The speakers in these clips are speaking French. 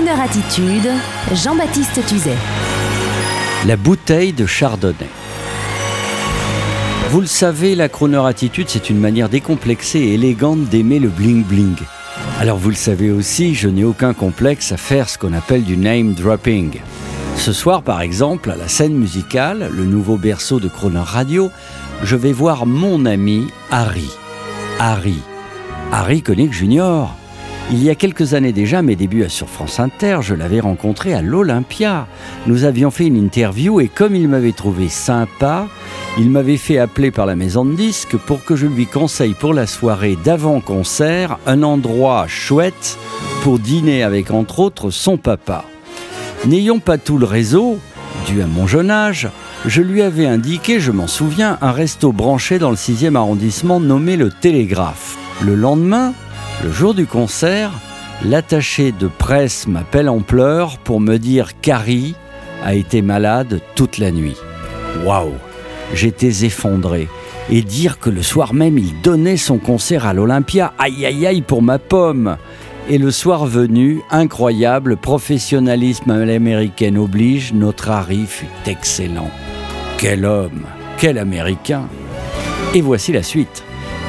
Crooner Attitude, Jean-Baptiste Tuzet. La bouteille de chardonnay. Vous le savez, la Crooner Attitude, c'est une manière décomplexée et élégante d'aimer le bling-bling. Alors vous le savez aussi, je n'ai aucun complexe à faire ce qu'on appelle du name dropping. Ce soir, par exemple, à la scène musicale, le nouveau berceau de Crooner Radio, je vais voir mon ami Harry. Harry. Harry Connick Jr. Il y a quelques années déjà, mes débuts sur France Inter, je l'avais rencontré à l'Olympia. Nous avions fait une interview et comme il m'avait trouvé sympa, il m'avait fait appeler par la maison de disques pour que je lui conseille pour la soirée d'avant-concert un endroit chouette pour dîner avec entre autres son papa. N'ayant pas tout le réseau, dû à mon jeune âge, je lui avais indiqué, je m'en souviens, un resto branché dans le 6e arrondissement nommé le Télégraphe. Le lendemain, le jour du concert, l'attaché de presse m'appelle en pleurs pour me dire qu'Harry a été malade toute la nuit. Waouh J'étais effondré. Et dire que le soir même il donnait son concert à l'Olympia, aïe aïe aïe pour ma pomme Et le soir venu, incroyable, professionnalisme à l'américaine oblige, notre Harry fut excellent. Quel homme Quel américain Et voici la suite.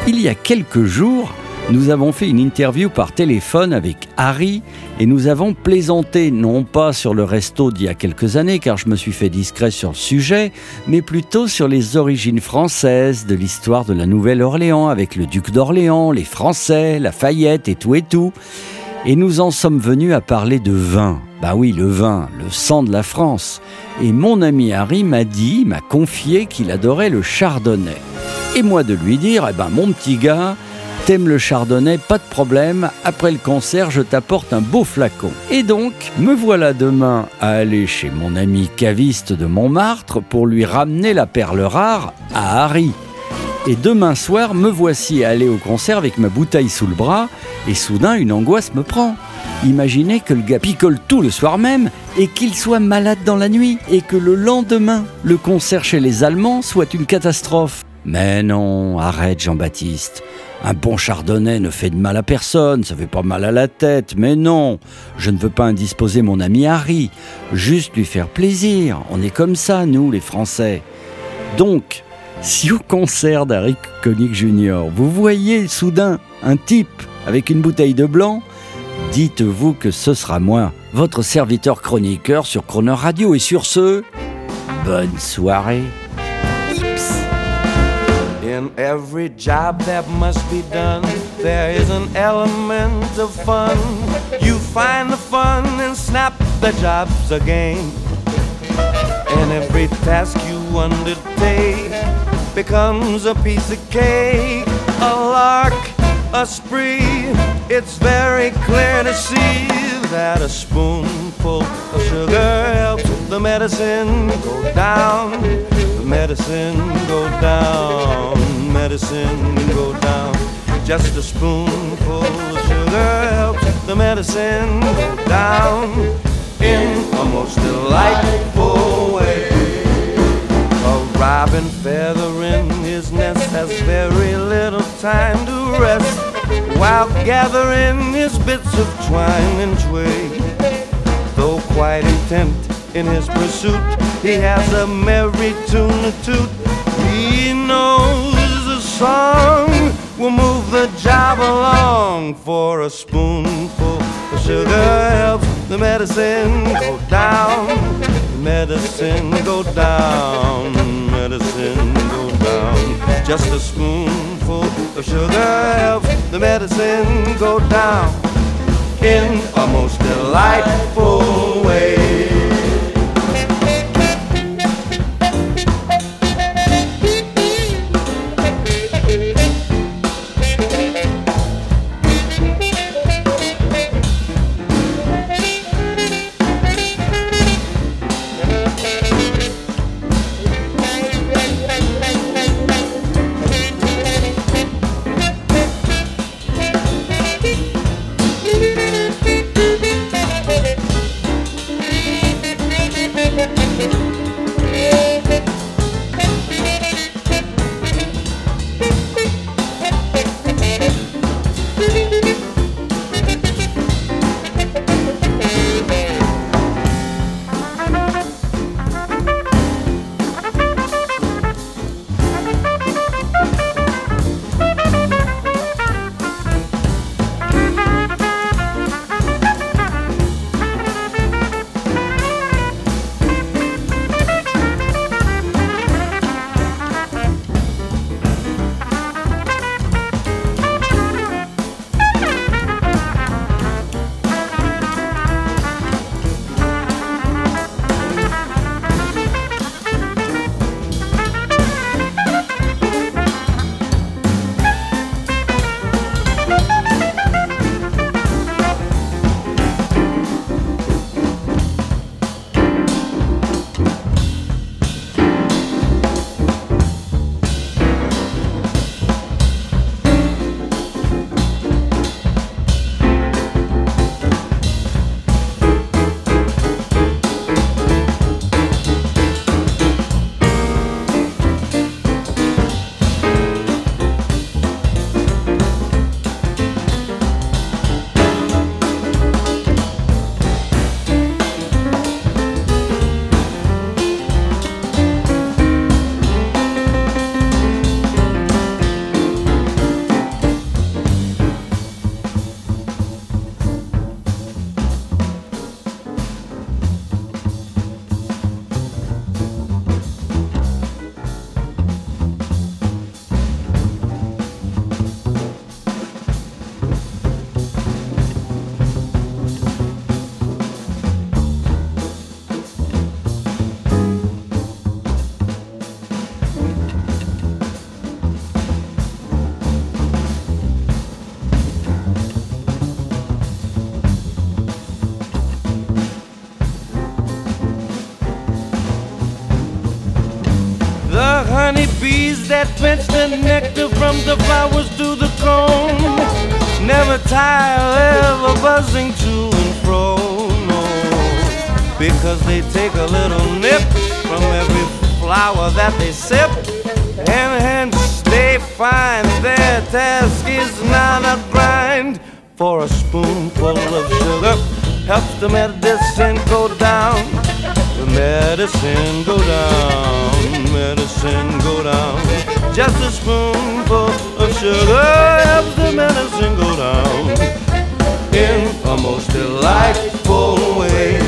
Il y a quelques jours, nous avons fait une interview par téléphone avec Harry et nous avons plaisanté non pas sur le resto d'il y a quelques années car je me suis fait discret sur le sujet, mais plutôt sur les origines françaises de l'histoire de la Nouvelle-Orléans avec le duc d'Orléans, les Français, la Fayette et tout et tout. Et nous en sommes venus à parler de vin. Bah oui, le vin, le sang de la France. Et mon ami Harry m'a dit, m'a confié qu'il adorait le chardonnay. Et moi de lui dire, eh ben mon petit gars, T'aimes le chardonnay, pas de problème, après le concert, je t'apporte un beau flacon. Et donc, me voilà demain à aller chez mon ami caviste de Montmartre pour lui ramener la perle rare à Harry. Et demain soir, me voici aller au concert avec ma bouteille sous le bras, et soudain une angoisse me prend. Imaginez que le gars picole tout le soir même et qu'il soit malade dans la nuit et que le lendemain, le concert chez les Allemands soit une catastrophe. Mais non, arrête Jean-Baptiste. Un bon chardonnay ne fait de mal à personne, ça fait pas mal à la tête, mais non, je ne veux pas indisposer mon ami Harry, juste lui faire plaisir. On est comme ça, nous, les Français. Donc, si au concert d'Harry Connick Jr., vous voyez soudain un type avec une bouteille de blanc, dites-vous que ce sera moi, votre serviteur chroniqueur sur Croner Radio. Et sur ce, bonne soirée. In every job that must be done, there is an element of fun. You find the fun and snap, the job's again. And every task you undertake becomes a piece of cake, a lark, a spree. It's very clear to see that a spoonful of sugar helps the medicine go down, medicine go down medicine go down. Just a spoonful of sugar helps the medicine go down in a most delightful way. A robin feather in his nest has very little time to rest while gathering his bits of twine and twig. Though quite intent in his pursuit, he has a merry tune to toot. He knows a song will move the job along for a spoonful of sugar. Helps the medicine go down. Medicine go down. Medicine go down. Just a spoonful of sugar helps the medicine go down in a most delightful that pinch the nectar from the flowers to the comb. Never tire, ever buzzing to and fro, no. Because they take a little nip from every flower that they sip. And hence they find their task is not a grind. For a spoonful of sugar helps the medicine go down. The medicine go down, medicine go down. Just a spoonful of sugar helps the medicine go down in a most delightful way.